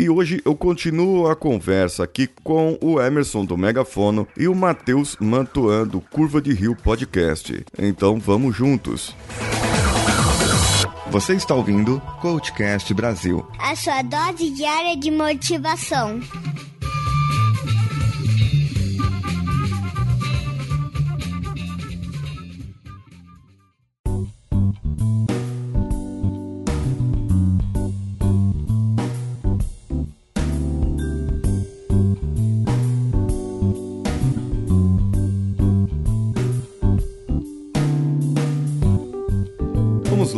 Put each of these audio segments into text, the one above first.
E hoje eu continuo a conversa aqui com o Emerson do Megafono e o Matheus Mantuan do Curva de Rio Podcast. Então vamos juntos. Você está ouvindo Coachcast Brasil. A sua dose diária de motivação.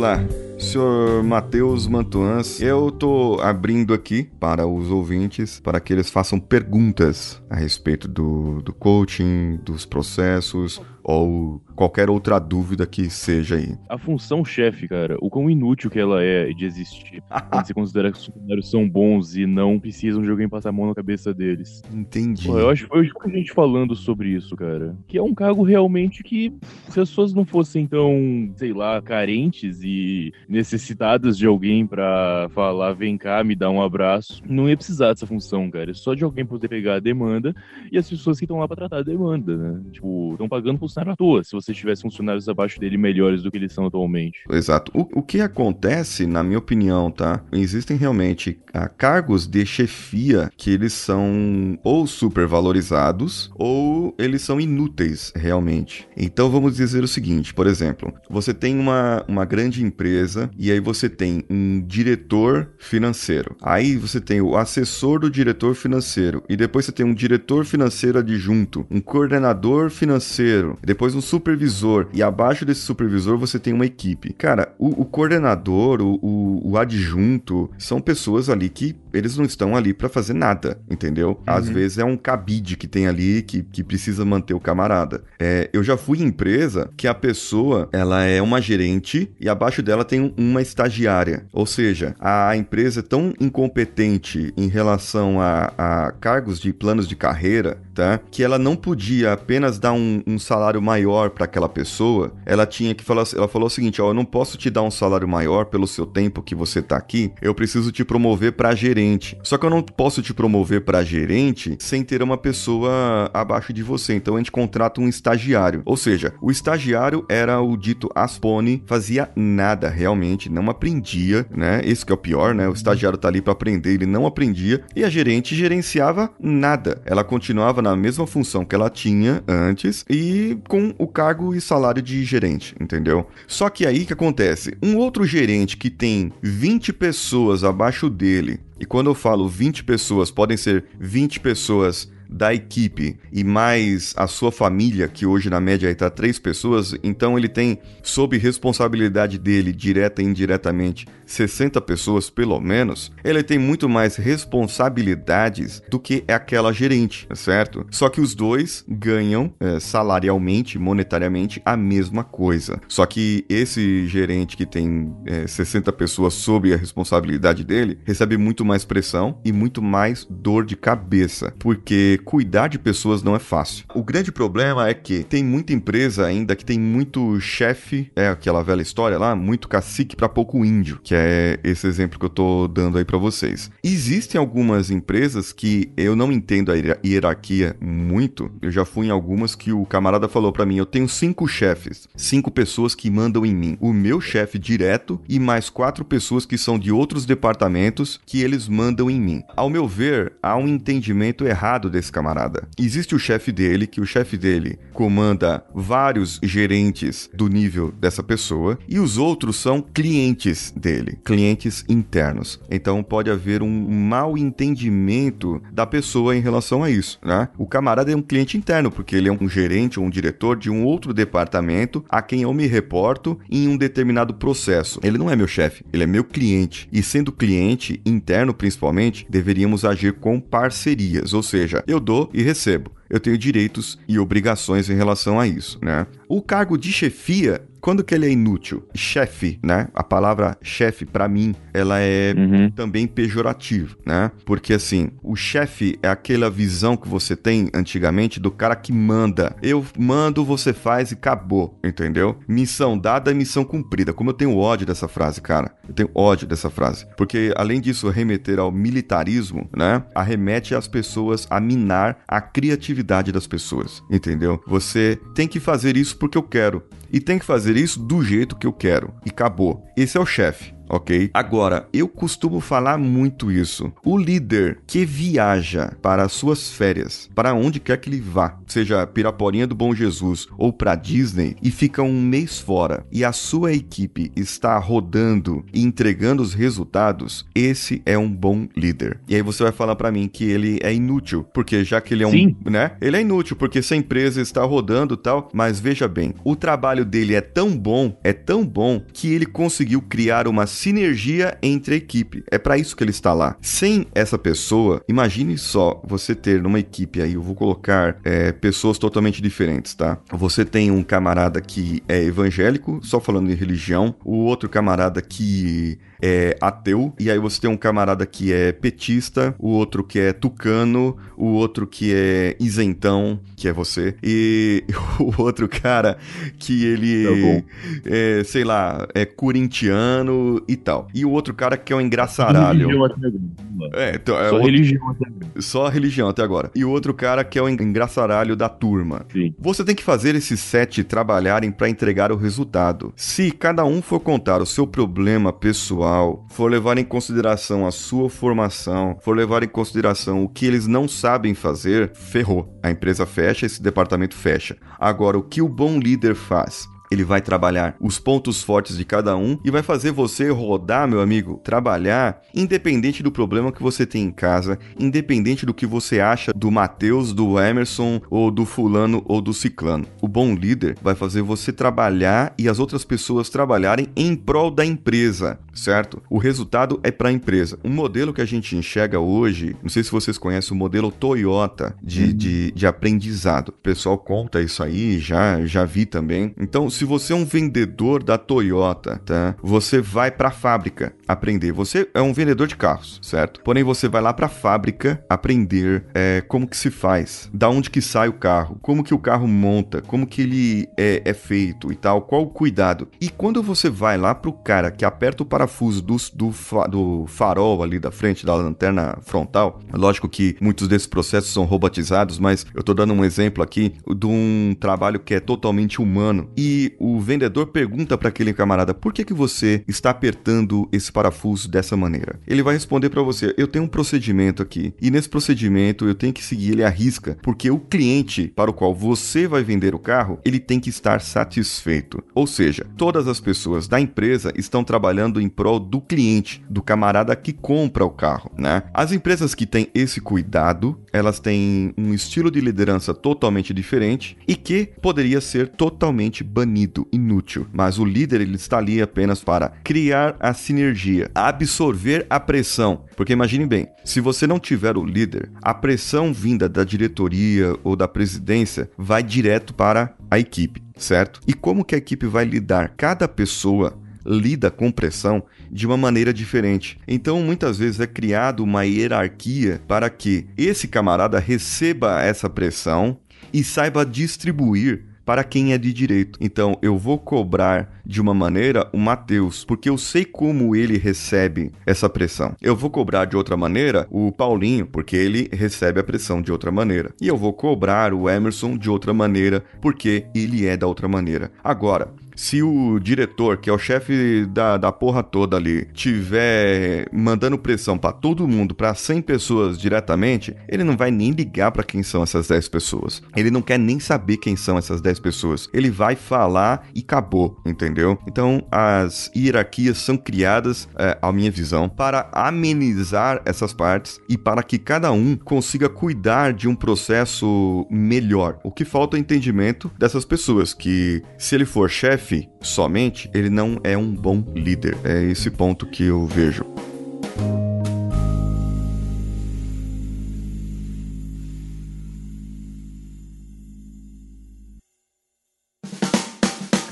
Lá, senhor Matheus Mantuans. Eu tô abrindo aqui para os ouvintes para que eles façam perguntas a respeito do, do coaching, dos processos ou qualquer outra dúvida que seja aí. A função chefe, cara, o quão inútil que ela é de existir. quando você considera que os funcionários são bons e não precisam de alguém passar a mão na cabeça deles. Entendi. Pô, eu acho que foi a gente falando sobre isso, cara. Que é um cargo realmente que, se as pessoas não fossem tão, sei lá, carentes e necessitadas de alguém pra falar, vem cá, me dá um abraço, não ia precisar dessa função, cara. É só de alguém poder pegar a demanda e as pessoas que estão lá pra tratar a demanda, né? Tipo, estão pagando funcionário à toa, se você tivesse funcionários abaixo dele melhores do que eles são atualmente. Exato. O, o que acontece, na minha opinião, tá? Existem realmente ah, cargos de chefia que eles são ou supervalorizados ou eles são inúteis, realmente. Então vamos dizer o seguinte, por exemplo, você tem uma, uma grande empresa e aí você tem um diretor financeiro. Aí você tem o assessor do diretor financeiro e depois você tem um diretor financeiro adjunto, um coordenador financeiro, depois um supervisor e abaixo desse supervisor você tem uma equipe. Cara, o, o coordenador, o, o, o, adjunto, são pessoas ali que eles não estão ali para fazer nada, entendeu? Uhum. Às vezes é um cabide que tem ali que, que precisa manter o camarada. É, eu já fui em empresa que a pessoa ela é uma gerente e abaixo dela tem uma estagiária. Ou seja, a empresa é tão incompetente em relação a, a cargos de planos de carreira, tá? Que ela não podia apenas dar um, um salário maior para aquela pessoa. Ela tinha que falar, ela falou o seguinte: ó, eu não posso te dar um salário maior pelo seu tempo que você tá aqui. Eu preciso te promover para gerente. Só que eu não posso te promover para gerente sem ter uma pessoa abaixo de você. Então a gente contrata um estagiário. Ou seja, o estagiário era o dito Aspone, fazia nada realmente, não aprendia, né? Esse que é o pior, né? O estagiário tá ali para aprender, ele não aprendia e a gerente gerenciava nada. Ela continuava na mesma função que ela tinha antes e com o cargo e salário de gerente, entendeu? Só que aí que acontece? Um outro gerente que tem 20 pessoas abaixo dele, e quando eu falo 20 pessoas, podem ser 20 pessoas da equipe e mais a sua família, que hoje na média está três pessoas, então ele tem sob responsabilidade dele, direta e indiretamente, 60 pessoas pelo menos, ele tem muito mais responsabilidades do que aquela gerente, certo? Só que os dois ganham é, salarialmente, monetariamente, a mesma coisa. Só que esse gerente que tem é, 60 pessoas sob a responsabilidade dele recebe muito mais pressão e muito mais dor de cabeça, porque cuidar de pessoas não é fácil. O grande problema é que tem muita empresa ainda que tem muito chefe, é aquela velha história lá, muito cacique para pouco índio, que é esse exemplo que eu tô dando aí para vocês. Existem algumas empresas que eu não entendo a hierarquia muito. Eu já fui em algumas que o camarada falou para mim, eu tenho cinco chefes, cinco pessoas que mandam em mim. O meu chefe direto e mais quatro pessoas que são de outros departamentos que eles mandam em mim. Ao meu ver, há um entendimento errado desse camarada. Existe o chefe dele, que o chefe dele comanda vários gerentes do nível dessa pessoa, e os outros são clientes dele, clientes internos. Então pode haver um mau entendimento da pessoa em relação a isso, né? O camarada é um cliente interno, porque ele é um gerente ou um diretor de um outro departamento a quem eu me reporto em um determinado processo. Ele não é meu chefe, ele é meu cliente. E sendo cliente interno principalmente, deveríamos agir com parcerias, ou seja, eu dou e recebo. Eu tenho direitos e obrigações em relação a isso, né? O cargo de chefia quando que ele é inútil? Chefe, né? A palavra chefe, para mim, ela é Uhum. também pejorativa, né? Porque assim, o chefe é aquela visão que você tem antigamente do cara que manda. Eu mando, você faz e acabou, entendeu? Missão dada é missão cumprida. Como eu tenho ódio dessa frase, cara. Eu tenho ódio dessa frase. Porque além disso remeter ao militarismo, né? Arremete as pessoas a minar a criatividade das pessoas, entendeu? Você tem que fazer isso porque eu quero. E tem que fazer isso do jeito que eu quero. E acabou. Esse é o chefe ok? Agora, eu costumo falar muito isso. O líder que viaja para as suas férias, para onde quer que ele vá, seja Piraporinha do Bom Jesus ou para Disney, e fica um mês fora, e a sua equipe está rodando e entregando os resultados, esse é um bom líder. E aí você vai falar para mim que ele é inútil, porque já que ele é um, Sim. né? Ele é inútil porque se a empresa está rodando e tal, mas veja bem, o trabalho dele é tão bom, é tão bom que ele conseguiu criar uma sinergia entre a equipe. É para isso que ele está lá. Sem essa pessoa, imagine só você ter numa equipe aí, eu vou colocar é, pessoas totalmente diferentes, tá? Você tem um camarada que é evangélico, só falando em religião, o outro camarada que é ateu, e aí você tem um camarada que é petista, o outro que é tucano, o outro que é isentão, que é você, e o outro cara que ele bom. é, sei lá, é corintiano e tal. E o outro cara que é um engraçaralho. É, então, é Só outro- religião até agora. só a religião até agora. E o outro cara que é o engraçaralho da turma. Sim. Você tem que fazer esses sete trabalharem para entregar o resultado. Se cada um for contar o seu problema pessoal, for levar em consideração a sua formação, for levar em consideração o que eles não sabem fazer, ferrou. A empresa fecha, esse departamento fecha. Agora, o que o bom líder faz? Ele vai trabalhar os pontos fortes de cada um e vai fazer você rodar, meu amigo, trabalhar independente do problema que você tem em casa, independente do que você acha do Matheus, do Emerson ou do fulano ou do ciclano. O bom líder vai fazer você trabalhar e as outras pessoas trabalharem em prol da empresa, certo? O resultado é para a empresa. Um modelo que a gente enxerga hoje, não sei se vocês conhecem o modelo Toyota de, de, de aprendizado. O pessoal conta isso aí, já, já vi também. Então, se você é um vendedor da Toyota, tá? Você vai para a fábrica aprender. Você é um vendedor de carros, certo? Porém, você vai lá para a fábrica aprender é, como que se faz, da onde que sai o carro, como que o carro monta, como que ele é, é feito e tal, qual o cuidado. E quando você vai lá pro cara que aperta o parafuso do, do, fa- do farol ali da frente, da lanterna frontal, lógico que muitos desses processos são robotizados, mas eu tô dando um exemplo aqui de um trabalho que é totalmente humano. E o vendedor pergunta para aquele camarada: por que, que você está apertando esse parafuso dessa maneira? Ele vai responder para você: eu tenho um procedimento aqui, e nesse procedimento eu tenho que seguir ele à risca, porque o cliente para o qual você vai vender o carro, ele tem que estar satisfeito. Ou seja, todas as pessoas da empresa estão trabalhando em prol do cliente, do camarada que compra o carro, né? As empresas que têm esse cuidado, elas têm um estilo de liderança totalmente diferente e que poderia ser totalmente banido, inútil. Mas o líder ele está ali apenas para criar a sinergia, absorver a pressão. Porque imagine bem, se você não tiver o líder, a pressão vinda da diretoria ou da presidência vai direto para a equipe, certo? E como que a equipe vai lidar? Cada pessoa lida com pressão de uma maneira diferente. Então, muitas vezes é criado uma hierarquia para que esse camarada receba essa pressão e saiba distribuir para quem é de direito. Então, eu vou cobrar de uma maneira o Matheus, porque eu sei como ele recebe essa pressão. Eu vou cobrar de outra maneira o Paulinho, porque ele recebe a pressão de outra maneira. E eu vou cobrar o Emerson de outra maneira, porque ele é da outra maneira. Agora, se o diretor, que é o chefe da, da porra toda ali, tiver mandando pressão pra todo mundo, pra 100 pessoas diretamente, ele não vai nem ligar pra quem são essas 10 pessoas. Ele não quer nem saber quem são essas 10 pessoas. Ele vai falar e acabou, entendeu? Então, as hierarquias são criadas, é, à minha visão, para amenizar essas partes e para que cada um consiga cuidar de um processo melhor. O que falta é entendimento dessas pessoas que, se ele for chefe somente, ele não é um bom líder. É esse ponto que eu vejo.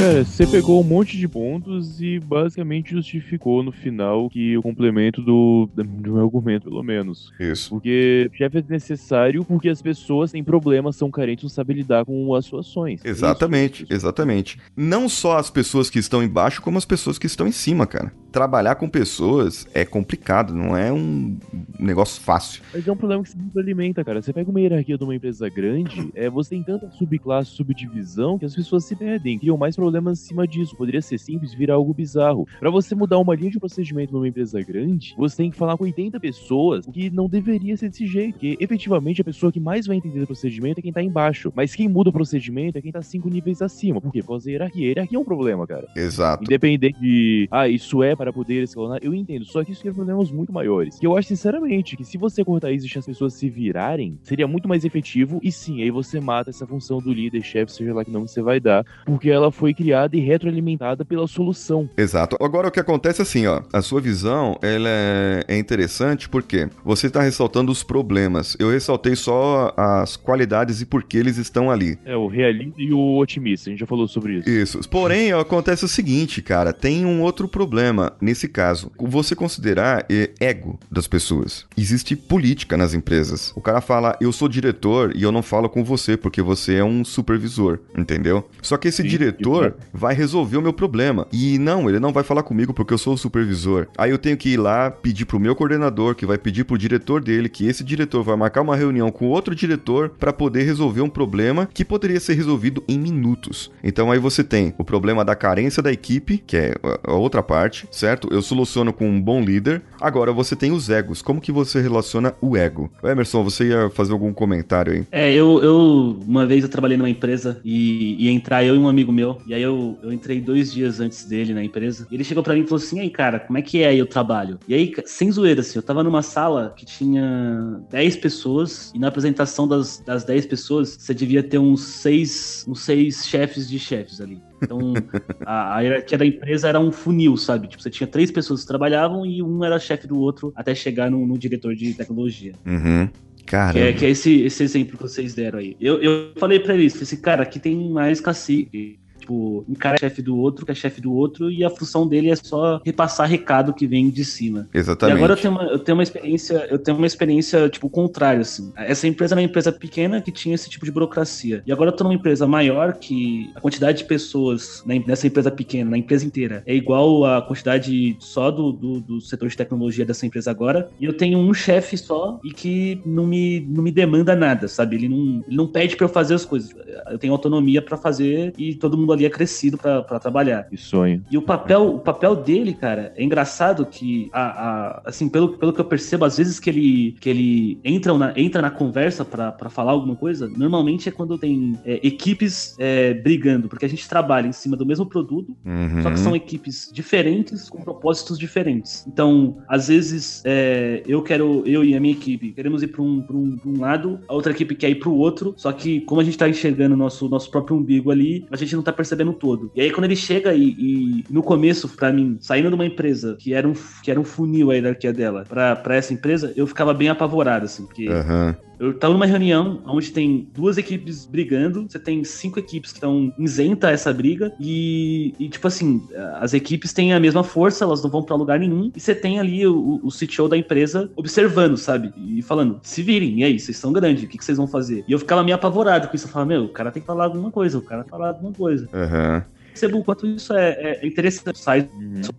Cara, você pegou um monte de pontos e basicamente justificou no final que o complemento do, do meu argumento, pelo menos. Isso. Porque chefe é necessário porque as pessoas têm problemas, são carentes, não sabem lidar com as suas ações. Exatamente, Isso. exatamente. Não só as pessoas que estão embaixo, como as pessoas que estão em cima, cara. Trabalhar com pessoas é complicado, não é um negócio fácil. Mas é um problema que se alimenta, cara. Você pega uma hierarquia de uma empresa grande, é, você tem tanta subclasse, subdivisão, que as pessoas se perdem, criam mais problemas em cima disso. Poderia ser simples virar algo bizarro. Para você mudar uma linha de procedimento numa empresa grande, você tem que falar com 80 pessoas, o que não deveria ser desse jeito. Porque efetivamente a pessoa que mais vai entender o procedimento é quem tá embaixo. Mas quem muda o procedimento é quem tá cinco níveis acima. Por quê? Por causa da hierarquia. A hierarquia é um problema, cara. Exato. Independente de, ah, isso é para poder escalonar, eu entendo. Só que isso cria problemas muito maiores. Que eu acho, sinceramente, que se você cortar isso e deixar as pessoas se virarem, seria muito mais efetivo. E sim, aí você mata essa função do líder, chefe, seja lá que nome você vai dar, porque ela foi criada e retroalimentada pela solução. Exato. Agora o que acontece é assim, ó, a sua visão, ela é, é interessante porque você está ressaltando os problemas. Eu ressaltei só as qualidades e por que eles estão ali. É, o realista e o otimista, a gente já falou sobre isso. Isso. Porém, acontece o seguinte, cara, tem um outro problema nesse caso. Você considerar eh, ego das pessoas. Existe política nas empresas. O cara fala, eu sou diretor e eu não falo com você porque você é um supervisor, entendeu? Só que esse Sim, diretor vai resolver o meu problema. E não, ele não vai falar comigo porque eu sou o supervisor. Aí eu tenho que ir lá pedir pro meu coordenador, que vai pedir pro diretor dele, que esse diretor vai marcar uma reunião com outro diretor para poder resolver um problema que poderia ser resolvido em minutos. Então aí você tem o problema da carência da equipe, que é a outra parte, certo? Eu soluciono com um bom líder. Agora você tem os egos. Como que você relaciona o ego? Emerson, você ia fazer algum comentário aí? É, eu, eu uma vez eu trabalhei numa empresa e ia entrar eu e um amigo meu. E aí eu, eu entrei dois dias antes dele na empresa. E ele chegou pra mim e falou assim: "E aí, cara, como é que é aí o trabalho?" E aí, sem zoeira, assim, eu tava numa sala que tinha 10 pessoas e na apresentação das, das 10 pessoas, você devia ter uns seis, uns seis chefes de chefes ali. Então, a, a hierarquia da empresa era um funil, sabe? Tipo, você tinha três pessoas que trabalhavam e um era chefe do outro até chegar no, no diretor de tecnologia. Uhum. Que Caramba. é, que é esse, esse exemplo que vocês deram aí. Eu, eu falei pra eles, falei assim, cara, aqui tem mais cacique. Tipo, um cara é chefe do outro, que é chefe do outro, e a função dele é só repassar recado que vem de cima. Exatamente. E agora eu tenho, uma, eu tenho uma experiência, eu tenho uma experiência, tipo, contrária, assim. Essa empresa era uma empresa pequena que tinha esse tipo de burocracia. E agora eu tô numa empresa maior que a quantidade de pessoas nessa empresa pequena, na empresa inteira, é igual a quantidade só do, do, do setor de tecnologia dessa empresa agora. E eu tenho um chefe só e que não me, não me demanda nada, sabe? Ele não, ele não pede pra eu fazer as coisas. Eu tenho autonomia pra fazer e todo mundo ali é crescido pra trabalhar. Que sonho. E o papel, o papel dele, cara, é engraçado que, a, a- assim, pelo, pelo que eu percebo, às vezes que ele, que ele entra na, entra na conversa pra falar alguma coisa, normalmente é quando tem é, equipes é, brigando, porque a gente trabalha em cima do mesmo produto, Uhum. só que são equipes diferentes com propósitos diferentes. Então, às vezes, é, eu quero, eu e a minha equipe, queremos ir para um, pra um, pra um lado, a outra equipe quer ir para o outro, só que como a gente tá enxergando o nosso, nosso próprio umbigo ali, a gente não tá percebendo todo. E aí, quando ele chega e, e no começo, para mim, saindo de uma empresa que era um, que era um funil a hierarquia dela, para essa empresa, eu ficava bem apavorado, assim, porque Aham. Eu tava numa reunião onde tem duas equipes brigando, você tem cinco equipes que estão isenta essa briga, e, e, tipo assim, as equipes têm a mesma força, elas não vão pra lugar nenhum, e você tem ali o, o CTO da empresa observando, sabe? E falando, se virem, e aí, vocês são grandes, o que, que vocês vão fazer? E eu ficava meio apavorado com isso, eu falava, meu, o cara tem que falar alguma coisa, o cara falar alguma coisa. Aham. Percebo o quanto isso é, é interessante, sai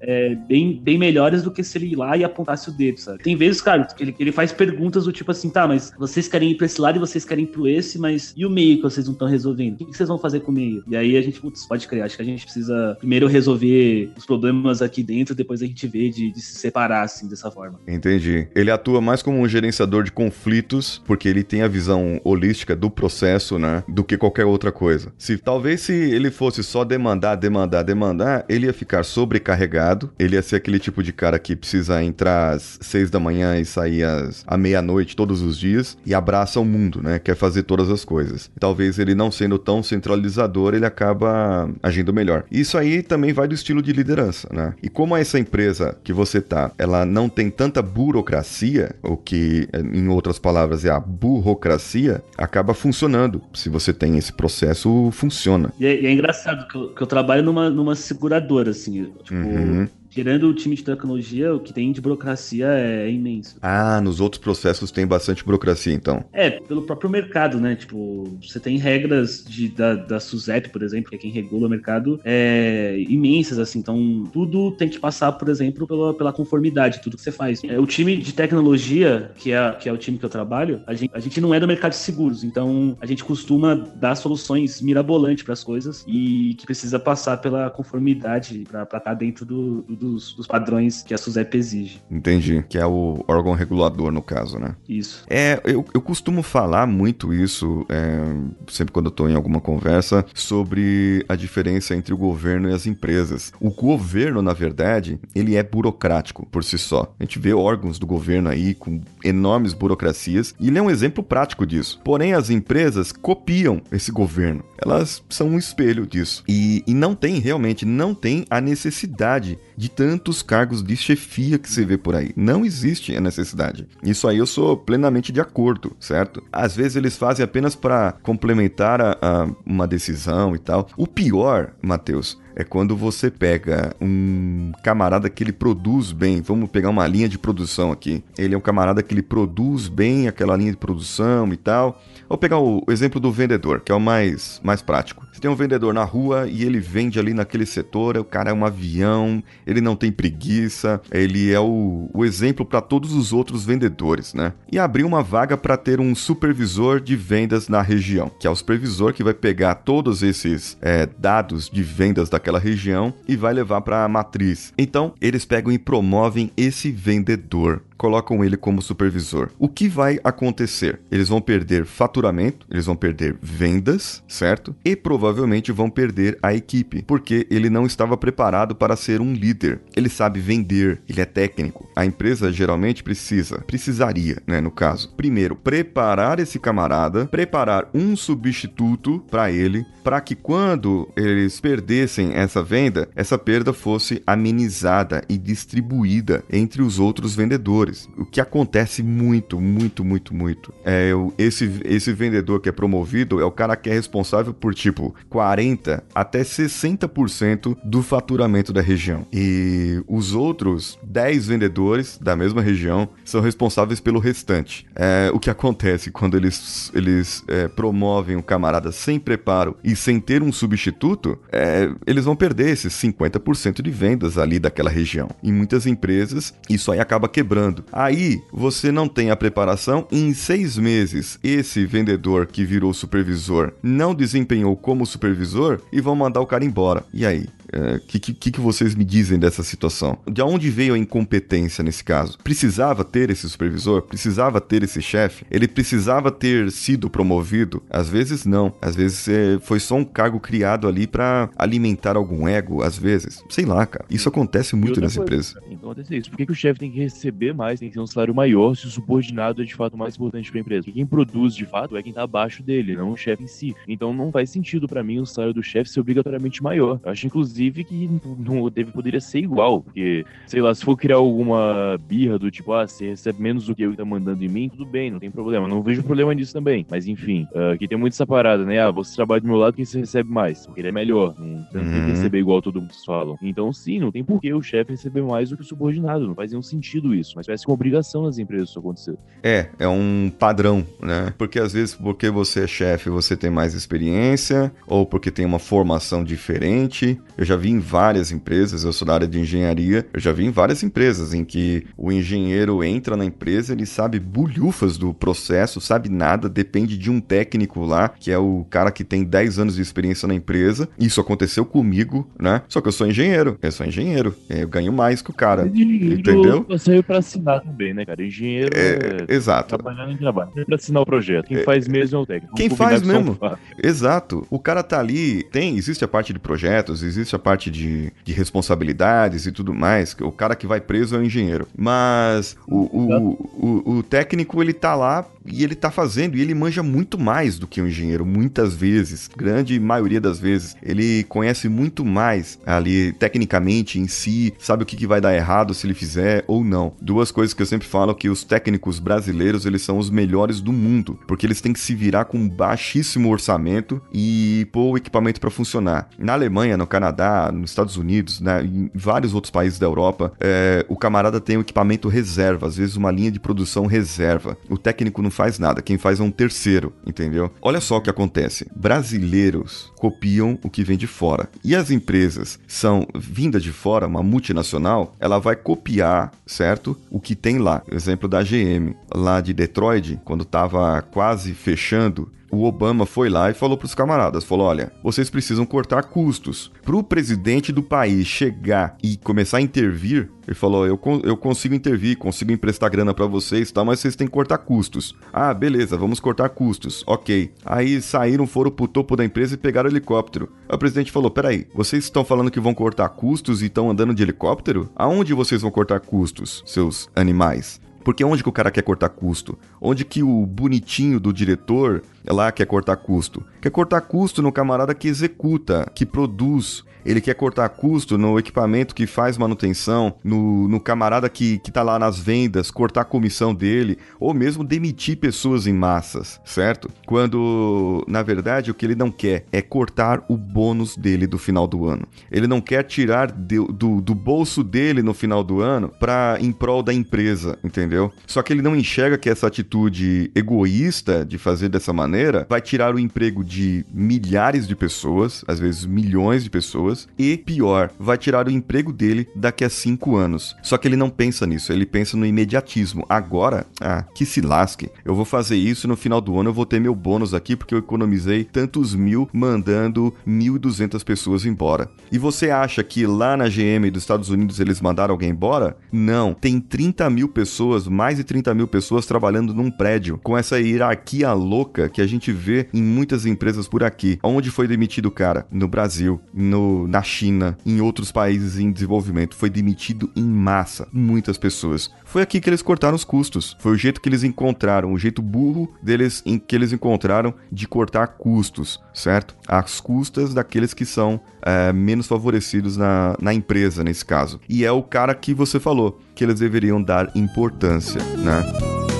é, bem, bem melhores do que se ele ir lá e apontasse o dedo, sabe? Tem vezes, cara, que ele, que ele faz perguntas do tipo assim, tá, mas vocês querem ir pra esse lado e vocês querem ir pro esse, mas e o meio que vocês não estão resolvendo? O que, que vocês vão fazer com o meio? E aí a gente, putz, pode crer, acho que a gente precisa primeiro resolver os problemas aqui dentro, depois a gente vê de, de se separar, assim, dessa forma. Entendi. Ele atua mais como um gerenciador de conflitos, porque ele tem a visão holística do processo, né? Do que qualquer outra coisa. Se talvez se ele fosse só demandar, demandar, demandar, ele ia ficar sobrecarregado. Ele ia ser aquele tipo de cara que precisa entrar às seis da manhã e sair às, meia-noite todos os dias e abraça o mundo, né? Quer fazer todas as coisas. Talvez ele não sendo tão centralizador, ele acaba agindo melhor. Isso aí também vai do estilo de liderança, né? E como essa empresa que você tá, ela não tem tanta burocracia, o que em outras palavras é a burocracia, acaba funcionando. Se você tem esse processo, funciona. E é, e é engraçado que eu, que eu trabalho numa, numa seguradora, assim. Tipo, Uhum. Tirando o time de tecnologia, o que tem de burocracia é imenso. Ah, nos outros processos tem bastante burocracia, então. É, pelo próprio mercado, né? Tipo, você tem regras de, da, da SUSEP, por exemplo, que é quem regula o mercado, é, imensas, assim. Então, tudo tem que passar, por exemplo, pela, pela conformidade, tudo que você faz. É, o time de tecnologia, que é, que é o time que eu trabalho, a gente, a gente não é do mercado de seguros. Então, a gente costuma dar soluções mirabolantes para as coisas e que precisa passar pela conformidade para estar dentro do, do- dos, dos padrões que a SUSEP exige. Entendi. Que é o órgão regulador, no caso, né? Isso. É, eu, eu costumo falar muito isso, é, sempre quando eu tô em alguma conversa, sobre a diferença entre o governo e as empresas. O governo, na verdade, ele é burocrático por si só. A gente vê órgãos do governo aí com enormes burocracias, e ele é um exemplo prático disso. Porém, as empresas copiam esse governo. Elas são um espelho disso. E, e não tem, realmente, não tem a necessidade de tantos cargos de chefia que você vê por aí. Não existe a necessidade. Isso aí eu sou plenamente de acordo, certo? Às vezes eles fazem apenas para complementar a, a uma decisão e tal. O pior, Matheus, é quando você pega um camarada que ele produz bem. Vamos pegar uma linha de produção aqui. Ele é um camarada que ele produz bem aquela linha de produção e tal. Vou pegar o exemplo do vendedor, que é o mais, mais prático. Você tem um vendedor na rua e ele vende ali naquele setor, o cara é um avião, ele não tem preguiça, ele é o, o exemplo para todos os outros vendedores, né? E abriu uma vaga para ter um supervisor de vendas na região, que é o supervisor que vai pegar todos esses é, dados de vendas daquela região e vai levar para a matriz. Então, eles pegam e promovem esse vendedor colocam ele como supervisor. O que vai acontecer? Eles vão perder faturamento, eles vão perder vendas, certo? E provavelmente vão perder a equipe, porque ele não estava preparado para ser um líder. Ele sabe vender, ele é técnico. A empresa geralmente precisa, precisaria, né, no caso. Primeiro, preparar esse camarada, preparar um substituto para ele, para que quando eles perdessem essa venda, essa perda fosse amenizada e distribuída entre os outros vendedores. O que acontece muito, muito, muito, muito. É esse, esse vendedor que é promovido é o cara que é responsável por tipo 40 até 60% do faturamento da região. E os outros 10 vendedores da mesma região são responsáveis pelo restante. É, o que acontece quando eles, eles é, promovem um camarada sem preparo e sem ter um substituto, é, eles vão perder esses 50% de vendas ali daquela região. Em muitas empresas, isso aí acaba quebrando. Aí você não tem a preparação, e em seis meses, esse vendedor que virou supervisor não desempenhou como supervisor e vão mandar o cara embora. E aí? O que, que, que vocês me dizem dessa situação? De onde veio a incompetência nesse caso? Precisava ter esse supervisor? Precisava ter esse chefe? Ele precisava ter sido promovido? Às vezes não. Às vezes é, foi só um cargo criado ali pra alimentar algum ego. Às vezes, sei lá, cara. Isso acontece muito coisa, empresas. Tem que acontecer isso. Por que, que o chefe tem que receber mais, tem que ter um salário maior se o subordinado é de fato mais importante para a empresa? Porque quem produz de fato é quem tá abaixo dele, não o chefe em si. Então não faz sentido para mim o salário do chefe ser obrigatoriamente maior. Eu acho inclusive que não deve, poderia ser igual, porque, sei lá, se for criar alguma birra do tipo, ah, você recebe menos do que eu que tá mandando em mim, tudo bem, não tem problema. Não vejo problema nisso também. Mas enfim, ah, que tem muito essa parada, né? Ah, você trabalha do meu lado, quem você recebe mais? Porque ele é melhor. Não tem Uhum. que receber igual todo mundo falam. Então, sim, não tem por que o chefe receber mais do que o subordinado. Não faz nenhum sentido isso. Mas parece que é uma obrigação nas empresas isso acontecer. É, é um padrão, né? Porque às vezes, porque você é chefe, você tem mais experiência, ou porque tem uma formação diferente. Eu já vi em várias empresas, eu sou da área de engenharia, eu já vi em várias empresas em que o engenheiro entra na empresa, ele sabe bulhufas do processo, sabe nada, depende de um técnico lá, que é o cara que tem 10 anos de experiência na empresa. Isso aconteceu comigo, né? Só que eu sou engenheiro, eu sou engenheiro, eu ganho mais que o cara. Entendeu? Saiu pra assinar também, né, cara? Engenheiro é. É, exato. Trabalhando em trabalho. Saiu pra assinar o projeto. Quem faz mesmo é o técnico. Quem faz mesmo. Exato. O cara tá ali, tem, existe a parte de projetos, existe a parte de, de responsabilidades e tudo mais. que O cara que vai preso é o engenheiro. Mas o, o, o, o técnico, ele tá lá e ele tá fazendo, e ele manja muito mais do que um engenheiro, muitas vezes, grande maioria das vezes. Ele conhece muito mais ali, tecnicamente, em si, sabe o que, que vai dar errado se ele fizer ou não. Duas coisas que eu sempre falo que os técnicos brasileiros, eles são os melhores do mundo, porque eles têm que se virar com baixíssimo orçamento e pôr o equipamento para funcionar. Na Alemanha, no Canadá, nos Estados Unidos, né, em vários outros países da Europa, é, o camarada tem o equipamento reserva, às vezes uma linha de produção reserva. O técnico não faz nada, quem faz é um terceiro, entendeu? Olha só o que acontece. Brasileiros copiam o que vem de fora. E as empresas são vindas de fora, uma multinacional, ela vai copiar, certo? O que tem lá. Exemplo da GM, lá de Detroit, quando estava quase fechando, o Obama foi lá e falou para os camaradas, falou, olha, vocês precisam cortar custos. Para o presidente do país chegar e começar a intervir, ele falou, eu, eu consigo intervir, consigo emprestar grana para vocês, tá, mas vocês têm que cortar custos. Ah, beleza, vamos cortar custos, ok. Aí saíram, foram pro topo da empresa e pegaram o helicóptero. Aí o presidente falou, peraí, vocês estão falando que vão cortar custos e estão andando de helicóptero? Aonde vocês vão cortar custos, seus animais? Porque onde que o cara quer cortar custo? Onde que o bonitinho do diretor lá quer cortar custo? Quer cortar custo no camarada que executa, que produz, ele quer cortar custo no equipamento que faz manutenção, no, no camarada que, que tá lá nas vendas, cortar a comissão dele, ou mesmo demitir pessoas em massas, certo? Quando, na verdade, o que ele não quer é cortar o bônus dele do final do ano. Ele não quer tirar de, do, do bolso dele no final do ano para em prol da empresa, entendeu? Só que ele não enxerga que essa atitude egoísta de fazer dessa maneira vai tirar o emprego de milhares de pessoas, às vezes milhões de pessoas pessoas e, pior, vai tirar o emprego dele daqui a cinco anos. Só que ele não pensa nisso, ele pensa no imediatismo. Agora, ah, que se lasque. Eu vou fazer isso no final do ano eu vou ter meu bônus aqui porque eu economizei tantos mil mandando 1.200 pessoas embora. E você acha que lá na GM dos Estados Unidos eles mandaram alguém embora? Não. Tem 30 mil pessoas, mais de 30 mil pessoas trabalhando num prédio com essa hierarquia louca que a gente vê em muitas empresas por aqui. Onde foi demitido o cara? No Brasil, no na China, em outros países em desenvolvimento. Foi demitido em massa, muitas pessoas. Foi aqui que eles cortaram os custos. Foi o jeito que eles encontraram, o jeito burro deles em que eles encontraram de cortar custos, certo? As custas daqueles que são é, menos favorecidos na, na empresa, nesse caso. E é o cara que você falou, que eles deveriam dar importância, né?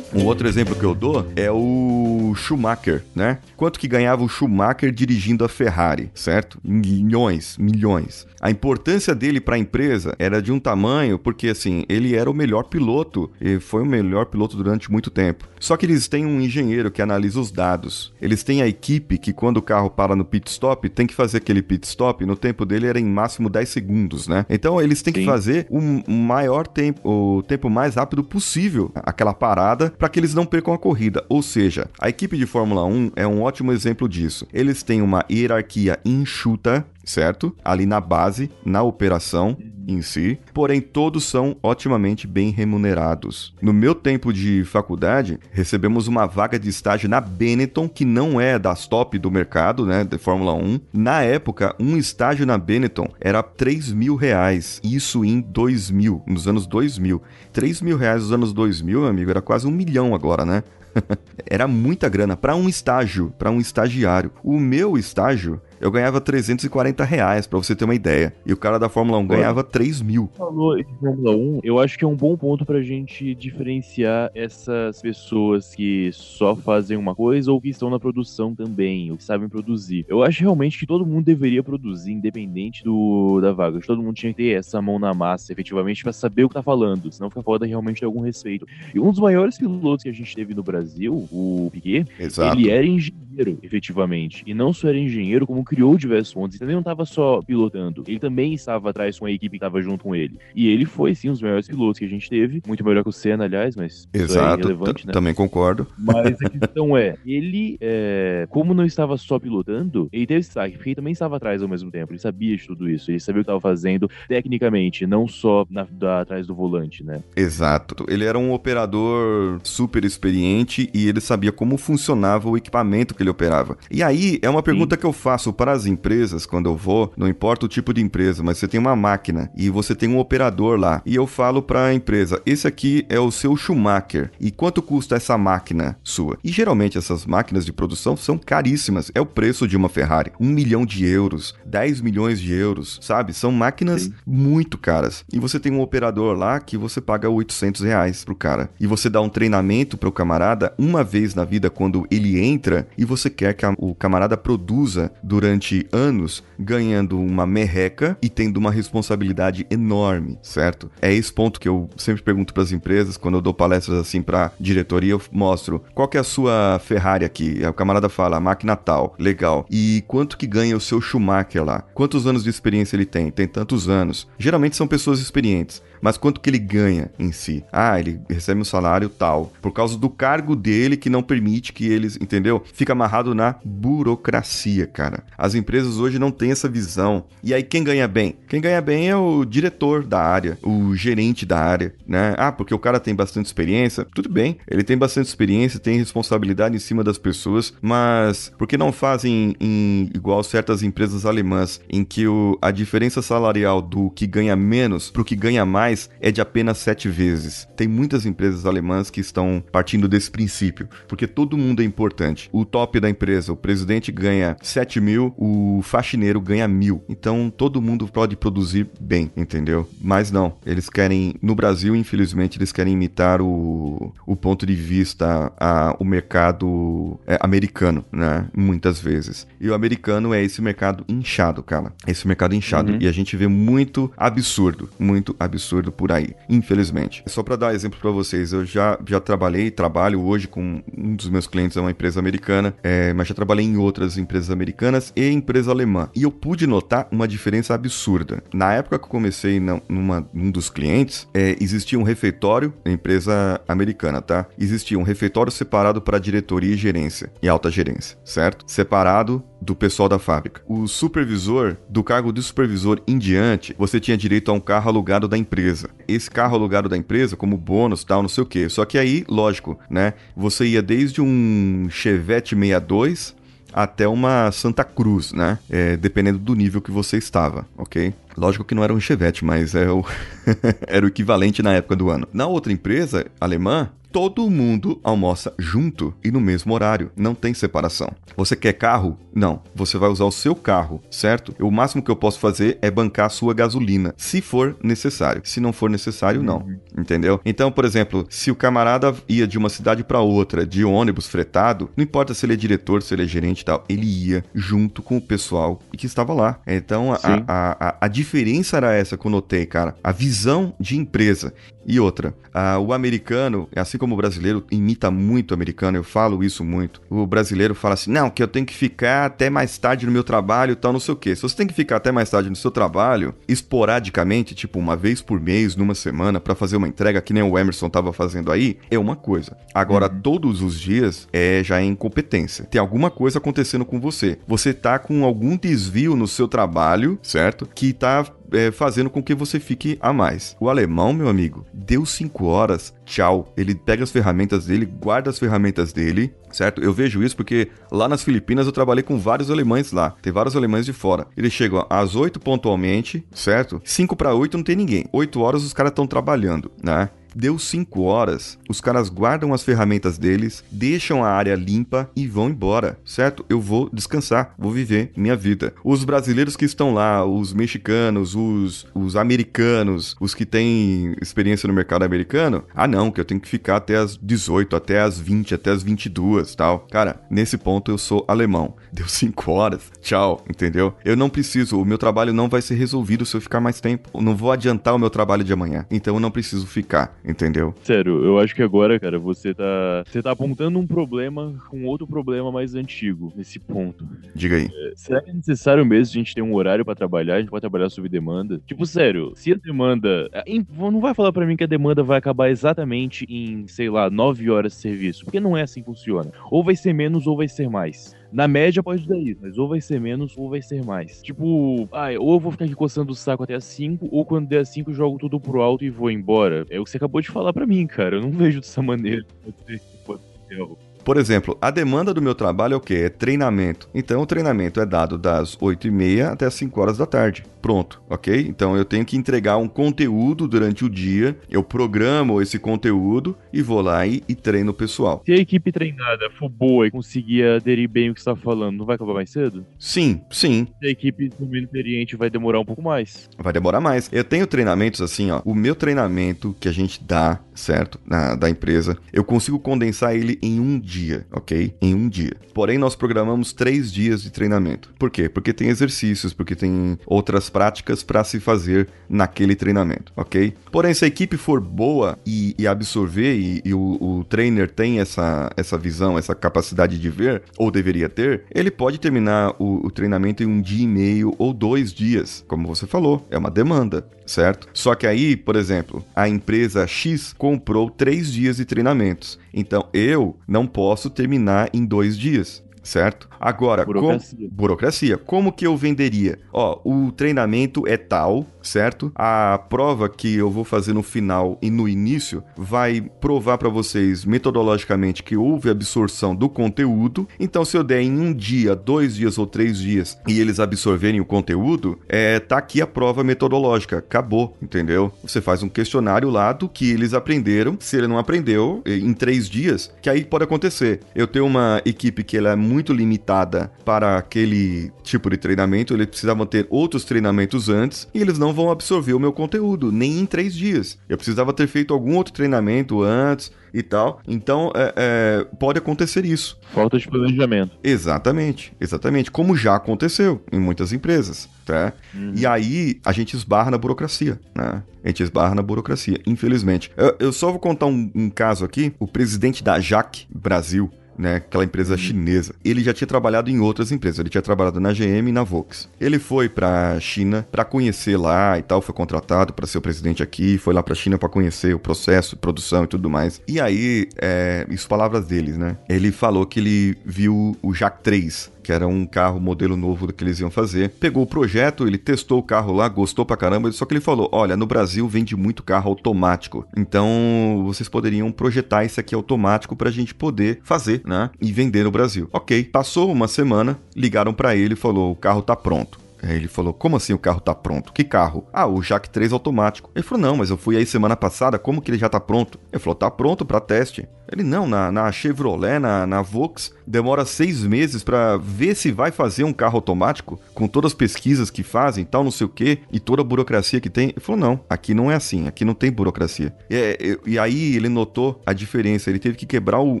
Outro exemplo que eu dou é o Schumacher, né? Quanto que ganhava o Schumacher dirigindo a Ferrari, certo? Milhões, milhões. A importância dele para a empresa era de um tamanho porque assim, ele era o melhor piloto e foi o melhor piloto durante muito tempo. Só que eles têm um engenheiro que analisa os dados. Eles têm a equipe que quando o carro para no pit stop, tem que fazer aquele pit stop, no tempo dele era em máximo 10 segundos, né? Então eles têm Sim. que fazer o maior tempo, o tempo mais rápido possível aquela parada para que eles não percam a corrida. Ou seja, a equipe de Fórmula 1 é um ótimo exemplo disso. Eles têm uma hierarquia enxuta, certo? Ali na base, na operação em si, porém todos são otimamente bem remunerados. No meu tempo de faculdade, recebemos uma vaga de estágio na Benetton, que não é das top do mercado, né, de Fórmula 1. Na época, um estágio na Benetton era 3 mil reais, isso em 2000, nos anos 2000. 3 mil reais nos anos 2000, meu amigo, era quase um milhão agora, né? era muita grana para um estágio, para um estagiário. O meu estágio eu ganhava 340 reais, pra você ter uma ideia. E o cara da Fórmula 1 ganhava 3 mil. Falou de Fórmula 1, eu acho que é um bom ponto pra gente diferenciar essas pessoas que só fazem uma coisa ou que estão na produção também, ou que sabem produzir. Eu acho realmente que todo mundo deveria produzir, independente do, da vaga. Todo mundo tinha que ter essa mão na massa, efetivamente, para saber o que tá falando, senão fica foda realmente ter algum respeito. E um dos maiores pilotos que a gente teve no Brasil, o Piquet, Exato. ele era engenheiro, efetivamente. E não só era engenheiro, como criou diversos pontos. Ele também não estava só pilotando, ele também estava atrás com a equipe que estava junto com ele. E ele foi, sim, um dos melhores pilotos que a gente teve. Muito melhor que o Senna, aliás, mas é Exato, é né? também concordo. Mas a questão é, ele, é, como não estava só pilotando, ele teve destaque, porque ele também estava atrás ao mesmo tempo. Ele sabia de tudo isso, ele sabia o que estava fazendo tecnicamente, não só na, da, atrás do volante, né? Exato. Ele era um operador super experiente e ele sabia como funcionava o equipamento que ele operava. E aí, é uma pergunta Sim. que eu faço para as empresas quando eu vou, não importa o tipo de empresa, mas você tem uma máquina e você tem um operador lá. E eu falo para a empresa: esse aqui é o seu Schumacher. E quanto custa essa máquina sua? E geralmente essas máquinas de produção são caríssimas. É o preço de uma Ferrari. Um milhão de euros, 10 milhões de euros, sabe? São máquinas Sim. muito caras. E você tem um operador lá que você paga 800 reais pro cara. E você dá um treinamento pro camarada uma vez na vida quando ele entra e você quer que o camarada produza durante anos, ganhando uma merreca e tendo uma responsabilidade enorme, certo? É esse ponto que eu sempre pergunto para as empresas quando eu dou palestras assim para diretoria, eu mostro qual que é a sua Ferrari aqui. O camarada fala, máquina tal, legal. E quanto que ganha o seu Schumacher lá? Quantos anos de experiência ele tem? Tem tantos anos. Geralmente são pessoas experientes mas quanto que ele ganha em si? Ah, ele recebe um salário tal, por causa do cargo dele que não permite que eles, entendeu? Fica amarrado na burocracia, cara. As empresas hoje não têm essa visão. E aí quem ganha bem? Quem ganha bem é o diretor da área, o gerente da área, né? Ah, porque o cara tem bastante experiência. Tudo bem, ele tem bastante experiência, tem responsabilidade em cima das pessoas, mas por que não fazem em igual certas empresas alemãs em que o, a diferença salarial do que ganha menos pro que ganha mais é de apenas sete vezes. Tem muitas empresas alemãs que estão partindo desse princípio, porque todo mundo é importante. O top da empresa, o presidente ganha 7 mil, o faxineiro ganha mil. Então todo mundo pode produzir bem, entendeu? Mas não, eles querem, no Brasil, infelizmente, eles querem imitar o, o ponto de vista, a, o mercado é, americano, né? Muitas vezes. E o americano é esse mercado inchado, cara. Esse mercado inchado. Uhum. E a gente vê muito absurdo, muito absurdo por aí, infelizmente. Só para dar exemplo para vocês, eu já, já trabalhei, trabalho hoje com um dos meus clientes, é uma empresa americana, é, mas já trabalhei em outras empresas americanas e empresa alemã. E eu pude notar uma diferença absurda. Na época que eu comecei numa, num dos clientes, é, existia um refeitório, empresa americana, tá? Existia um refeitório separado para diretoria e gerência e alta gerência, certo? Separado do pessoal da fábrica. O supervisor, do cargo de supervisor em diante, você tinha direito a um carro alugado da empresa. Esse carro alugado da empresa, como bônus, tal, não sei o que. Só que aí, lógico, né? Você ia desde um Chevette 62 até uma Santa Cruz, né? É, dependendo do nível que você estava, ok? Lógico que não era um Chevette, mas é o era o equivalente na época do ano. Na outra empresa alemã, todo mundo almoça junto e no mesmo horário. Não tem separação. Você quer carro? Não. Você vai usar o seu carro, certo? O máximo que eu posso fazer é bancar a sua gasolina, se for necessário. Se não for necessário, não. Uhum. Entendeu? Então, por exemplo, se o camarada ia de uma cidade para outra de ônibus fretado, não importa se ele é diretor, se ele é gerente e tal, ele ia junto com o pessoal que estava lá. Então, a, a, a, a diferença era essa que eu notei, cara. A visão de empresa. E outra, o americano, assim como o brasileiro, imita muito o americano, eu falo isso muito. O brasileiro fala assim: não, que eu tenho que ficar até mais tarde no meu trabalho e tal, não sei o quê. Se você tem que ficar até mais tarde no seu trabalho, esporadicamente, tipo uma vez por mês, numa semana, para fazer uma entrega, que nem o Emerson tava fazendo aí, é uma coisa. Agora, uhum. todos os dias é já é incompetência. Tem alguma coisa acontecendo com você. Você tá com algum desvio no seu trabalho, certo? Que tá é, fazendo com que você fique a mais. O alemão, meu amigo, deu 5 horas, tchau. Ele pega as ferramentas dele, guarda as ferramentas dele, certo? Eu vejo isso porque lá nas Filipinas eu trabalhei com vários alemães lá. Tem vários alemães de fora. Eles chegam às 8 pontualmente, certo? 5 para 8 não tem ninguém. 8 horas os caras estão trabalhando, né? Deu 5 horas, os caras guardam as ferramentas deles, deixam a área limpa e vão embora, certo? Eu vou descansar, vou viver minha vida. Os brasileiros que estão lá, os mexicanos, os, os americanos, os que têm experiência no mercado americano, ah não, que eu tenho que ficar até as 18, até as 20, até as 22 tal. Cara, nesse ponto eu sou alemão. Deu 5 horas, tchau, entendeu? Eu não preciso, o meu trabalho não vai ser resolvido se eu ficar mais tempo. Eu não vou adiantar o meu trabalho de amanhã, então eu não preciso ficar entendeu? Sério, eu acho que agora, cara, você tá. Você tá apontando um problema com outro problema mais antigo nesse ponto. Diga aí. É, será que é necessário mesmo a gente ter um horário pra trabalhar? A gente pode trabalhar sob demanda? Tipo, sério, se a demanda. é, Não vai falar pra mim que a demanda vai acabar exatamente em, sei lá, 9 horas de serviço. Porque não é assim que funciona. Ou vai ser menos ou vai ser mais. Na média pode dar isso, mas ou vai ser menos ou vai ser mais. Tipo, ai, ou eu vou ficar aqui coçando o saco até as 5, ou quando der as 5 eu jogo tudo pro alto e vou embora. É o que você acabou de falar pra mim, cara. Eu não vejo dessa maneira. Por exemplo, a demanda do meu trabalho é o quê? É treinamento. Então, o treinamento é dado das 8h30 até as 5 horas da tarde. Pronto, ok? Então, eu tenho que entregar um conteúdo durante o dia, eu programo esse conteúdo e vou lá e, e treino o pessoal. Se a equipe treinada for boa e conseguir aderir bem o que você tá falando, não vai acabar mais cedo? Sim, sim, Se a equipe menos experiente vai demorar um pouco mais. vai demorar mais. Eu tenho treinamentos assim, ó. O meu treinamento que a gente dá, certo? Na, da empresa, eu consigo condensar ele em um dia, ok? Em um dia. Porém, nós programamos três dias de treinamento. Por quê? Porque tem exercícios, porque tem outras práticas para se fazer naquele treinamento, ok? Porém, se a equipe for boa e, e absorver, e, e o, o trainer tem essa, essa visão, essa capacidade de ver, ou deveria ter, ele pode terminar o, o treinamento em um dia e meio ou dois dias, como você falou, é uma demanda, certo? Só que aí, por exemplo, a empresa X comprou três dias de treinamentos, então eu não posso terminar em dois dias. Certo? Agora, como- Burocracia. burocracia. Como que eu venderia? Ó, o treinamento é tal, certo? A prova que eu vou fazer no final e no início vai provar para vocês metodologicamente que houve absorção do conteúdo. Então, se eu der em um dia, dois dias ou três dias e eles absorverem o conteúdo, é, tá aqui a prova metodológica. Acabou, entendeu? Você faz um questionário lá do que eles aprenderam. Se ele não aprendeu em três dias, que aí pode acontecer. Eu tenho uma equipe que ela é muito limitada para aquele tipo de treinamento, eles precisavam ter outros treinamentos antes e eles não vão absorver o meu conteúdo, nem em três dias. Eu precisava ter feito algum outro treinamento antes e tal. Então, é, é, pode acontecer isso. Falta de planejamento. Exatamente, exatamente. Como já aconteceu em muitas empresas, tá? E aí a gente esbarra na burocracia, né? A gente esbarra na burocracia, infelizmente. Eu, eu só vou contar um, um caso aqui. O presidente da Jack Brasil, né, aquela empresa chinesa. Ele já tinha trabalhado em outras empresas. Ele tinha trabalhado na GM e na Vox. Ele foi pra China pra conhecer lá e tal, foi contratado pra ser o presidente aqui, foi lá pra China pra conhecer o processo, produção e tudo mais. E aí, é, isso palavras deles, né? Ele falou que ele viu o Jack 3, que era um carro modelo novo que eles iam fazer. Pegou o projeto, ele testou o carro lá, gostou pra caramba, só que ele falou: "Olha, no Brasil vende muito carro automático. Então, vocês poderiam projetar esse aqui automático pra gente poder fazer, né? E vender no Brasil". OK. Passou uma semana, ligaram pra ele e falou: "O carro tá pronto". Aí ele falou: Como assim o carro tá pronto? Que carro? Ah, o Jack 3 automático. Ele falou: Não, mas eu fui aí semana passada, como que ele já tá pronto? Ele falou: Tá pronto pra teste. Ele: Não, na, na Chevrolet, na, na Vox, demora seis meses pra ver se vai fazer um carro automático, com todas as pesquisas que fazem, tal, não sei o que, e toda a burocracia que tem. Ele falou: Não, aqui não é assim, aqui não tem burocracia. E, é, e aí ele notou a diferença, ele teve que quebrar um,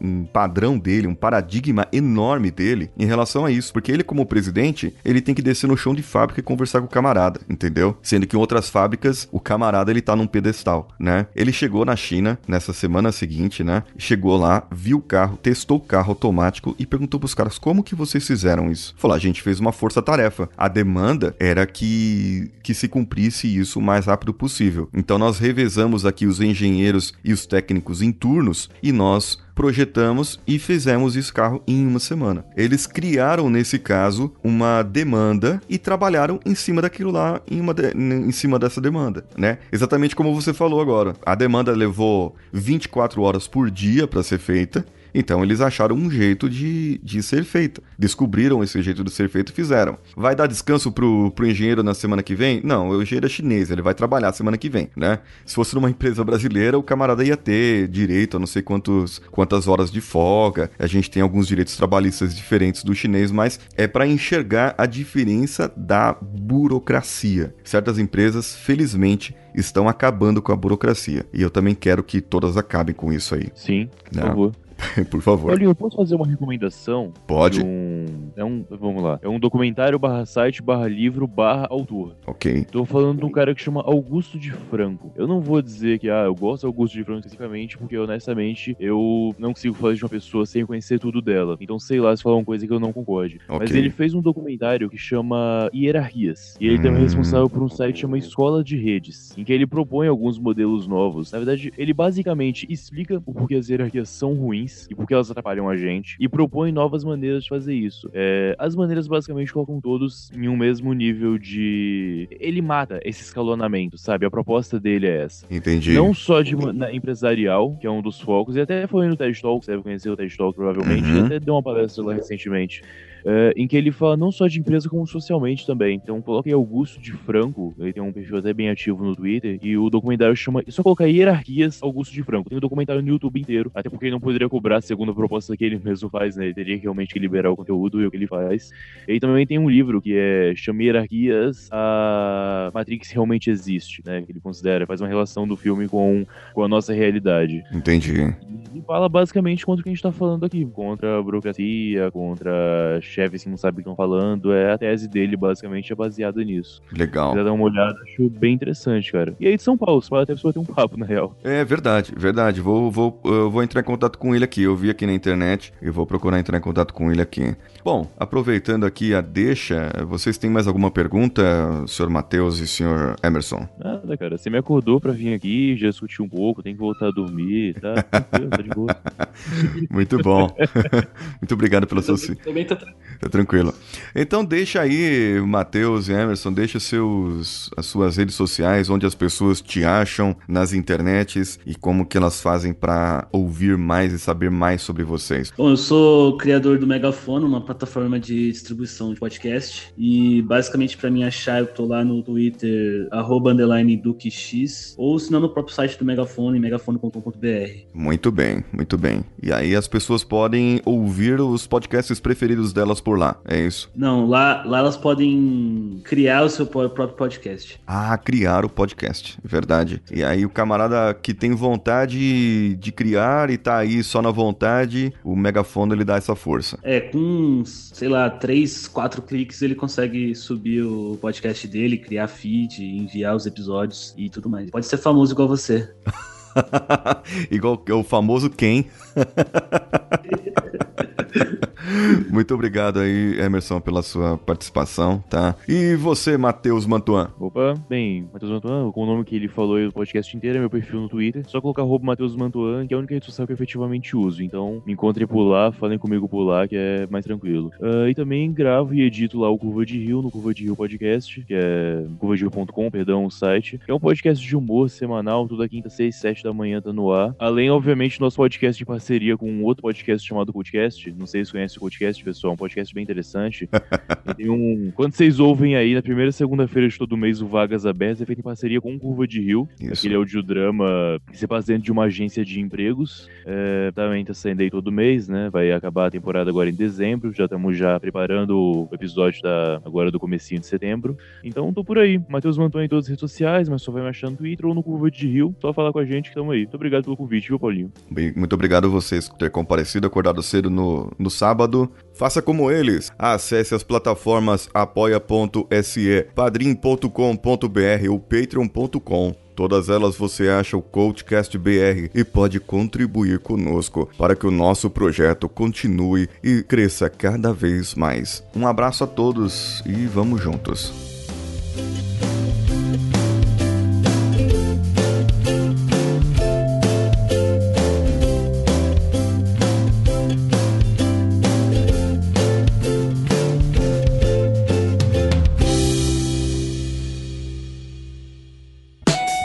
um padrão dele, um paradigma enorme dele em relação a isso, porque ele, como presidente, ele tem que descer no chão de fábrica e conversar com o camarada, entendeu? Sendo que em outras fábricas, o camarada ele tá num pedestal, né? Ele chegou na China nessa semana seguinte, né? Chegou lá, viu o carro, testou o carro automático e perguntou pros caras como que vocês fizeram isso. Falou, a gente fez uma força-tarefa. A demanda era que, que se cumprisse isso o mais rápido possível. Então nós revezamos aqui os engenheiros e os técnicos em turnos e nós projetamos e fizemos esse carro em uma semana. Eles criaram, nesse caso, uma demanda e trabalharam em cima daquilo lá, em, uma de- em cima dessa demanda, né? Exatamente como você falou agora. A demanda levou 24 horas por dia para ser feita. Então eles acharam um jeito de, de ser feita. Descobriram esse jeito de ser feito e fizeram. Vai dar descanso pro, pro engenheiro na semana que vem? Não, o engenheiro é chinês, ele vai trabalhar semana que vem, né? Se fosse numa empresa brasileira, o camarada ia ter direito a não sei quantos, quantas horas de folga. A gente tem alguns direitos trabalhistas diferentes do chinês, mas é para enxergar a diferença da burocracia. Certas empresas, felizmente, estão acabando com a burocracia. E eu também quero que todas acabem com isso aí. Sim, por Não. favor. Por favor. Paulinho, eu posso fazer uma recomendação? Pode. De É um, vamos lá, é um documentário barra site barra livro barra autor. Ok. Tô falando de um cara que chama Augusto de Franco. Eu não vou dizer que, ah, eu gosto do Augusto de Franco especificamente, porque honestamente eu não consigo falar de uma pessoa sem conhecer tudo dela. Então sei lá se falar uma coisa que eu não concorde. Ok. Mas ele fez um documentário que chama Hierarquias. E ele também é Hum. responsável por um site que chama Escola de Redes, em que ele propõe alguns modelos novos. Na verdade, ele basicamente explica o porquê as hierarquias são ruins e por que elas atrapalham a gente, e propõe novas maneiras de fazer isso. É, as maneiras basicamente colocam todos em um mesmo nível de. Ele mata esse escalonamento, sabe? A proposta dele é essa. Entendi. Não só de na- empresarial, que é um dos focos, e até foi no TED Talk, você deve conhecer o TED Talk provavelmente, Uhum. até deu uma palestra lá recentemente. É, em que ele fala não só de empresa, como socialmente também. Então, coloca aí Augusto de Franco, ele tem um perfil até bem ativo no Twitter, e o documentário chama. É só colocar hierarquias Augusto de Franco. Tem um documentário no YouTube inteiro, até porque ele não poderia cobrar segundo a proposta que ele mesmo faz, né? Ele teria que realmente que liberar o conteúdo e o que ele faz. Ele também tem um livro que é Chama Hierarquias, a Matrix realmente existe, né? Que ele considera, faz uma relação do filme com, com a nossa realidade. Entendi. E fala basicamente contra o que a gente tá falando aqui. Contra a burocracia, contra chefes que não sabem o que estão falando. É a tese dele, basicamente, é baseada nisso. Se Legal. quiser dar uma olhada, acho bem interessante, cara. E aí de São Paulo, você pode até pessoa ter um papo, na real. É verdade, verdade. Vou, vou, eu vou entrar em contato com ele aqui. Eu vi aqui na internet e vou procurar entrar em contato com ele aqui. Bom, aproveitando aqui a deixa, vocês têm mais alguma pergunta, senhor Matheus e senhor Emerson? Nada, cara. Você me acordou pra vir aqui, já discutiu um pouco, tem que voltar a dormir, tá? Tá de boa. Muito bom. Muito obrigado pela sua. Também tá Tá tranquilo. Então deixa aí, Matheus e Emerson, deixa seus, as suas redes sociais, onde as pessoas te acham nas internets e como que elas fazem pra ouvir mais e saber mais sobre vocês. Bom, eu sou criador do Megafono, uma plataforma de distribuição de podcast. E basicamente, pra me achar, eu tô lá no Twitter, arroba underline DuqueX, ou se não no próprio site do Megafono, em megafono.com.br. Muito bem, muito bem. E aí as pessoas podem ouvir os podcasts preferidos delas por lá, é isso? Não, lá, lá elas podem criar o seu próprio podcast. Ah, criar o podcast, verdade. E aí o camarada que tem vontade de criar e tá aí só na vontade, o megafone ele dá essa força. É, com, sei lá, três, quatro cliques ele consegue subir o podcast dele, criar feed, enviar os episódios e tudo mais. Pode ser famoso igual você. Igual o famoso quem. Muito obrigado aí, Emerson, pela sua participação, tá? E você, Matheus Mantuan? Opa, bem, Matheus Mantuan, com o nome que ele falou aí o podcast inteiro, é meu perfil no Twitter. Só colocar Matheus Mantuan, que é a única rede social que eu efetivamente uso. Então, me encontrem por lá, falem comigo por lá, que é mais tranquilo. Ah, e também gravo e edito lá o Curva de Rio, no Curva de Rio Podcast, que é curvaderio.com, perdão, o site. É um podcast de humor semanal, toda quinta, seis, sete da manhã tá no ar. Além, obviamente, nosso podcast em parceria com um outro podcast chamado Podcast. Não sei se vocês o podcast, pessoal, é um podcast bem interessante. Tem um. Quando vocês ouvem aí, na primeira segunda-feira de todo mês, o Vagas Abertas é feito em parceria com o Curva de Rio. Isso. Aquele audiodrama que se passa dentro de uma agência de empregos. É, também tá saindo aí todo mês, né? Vai acabar a temporada agora em dezembro. Já estamos já preparando o episódio da, agora do comecinho de setembro. Então tô por aí. Matheus Manton em todas as redes sociais, mas só vai me achar no Twitter ou no Curva de Rio. Só falar com a gente que tamo aí. Muito obrigado pelo convite, viu, Paulinho? Bem, Muito obrigado a vocês por ter comparecido, acordado cedo no, no sábado. Faça como eles. Acesse as plataformas apoia.se, padrim.com.br ou patreon.com. Todas elas você acha o Coachcast BR e pode contribuir conosco para que o nosso projeto continue e cresça cada vez mais. Um abraço a todos e vamos juntos.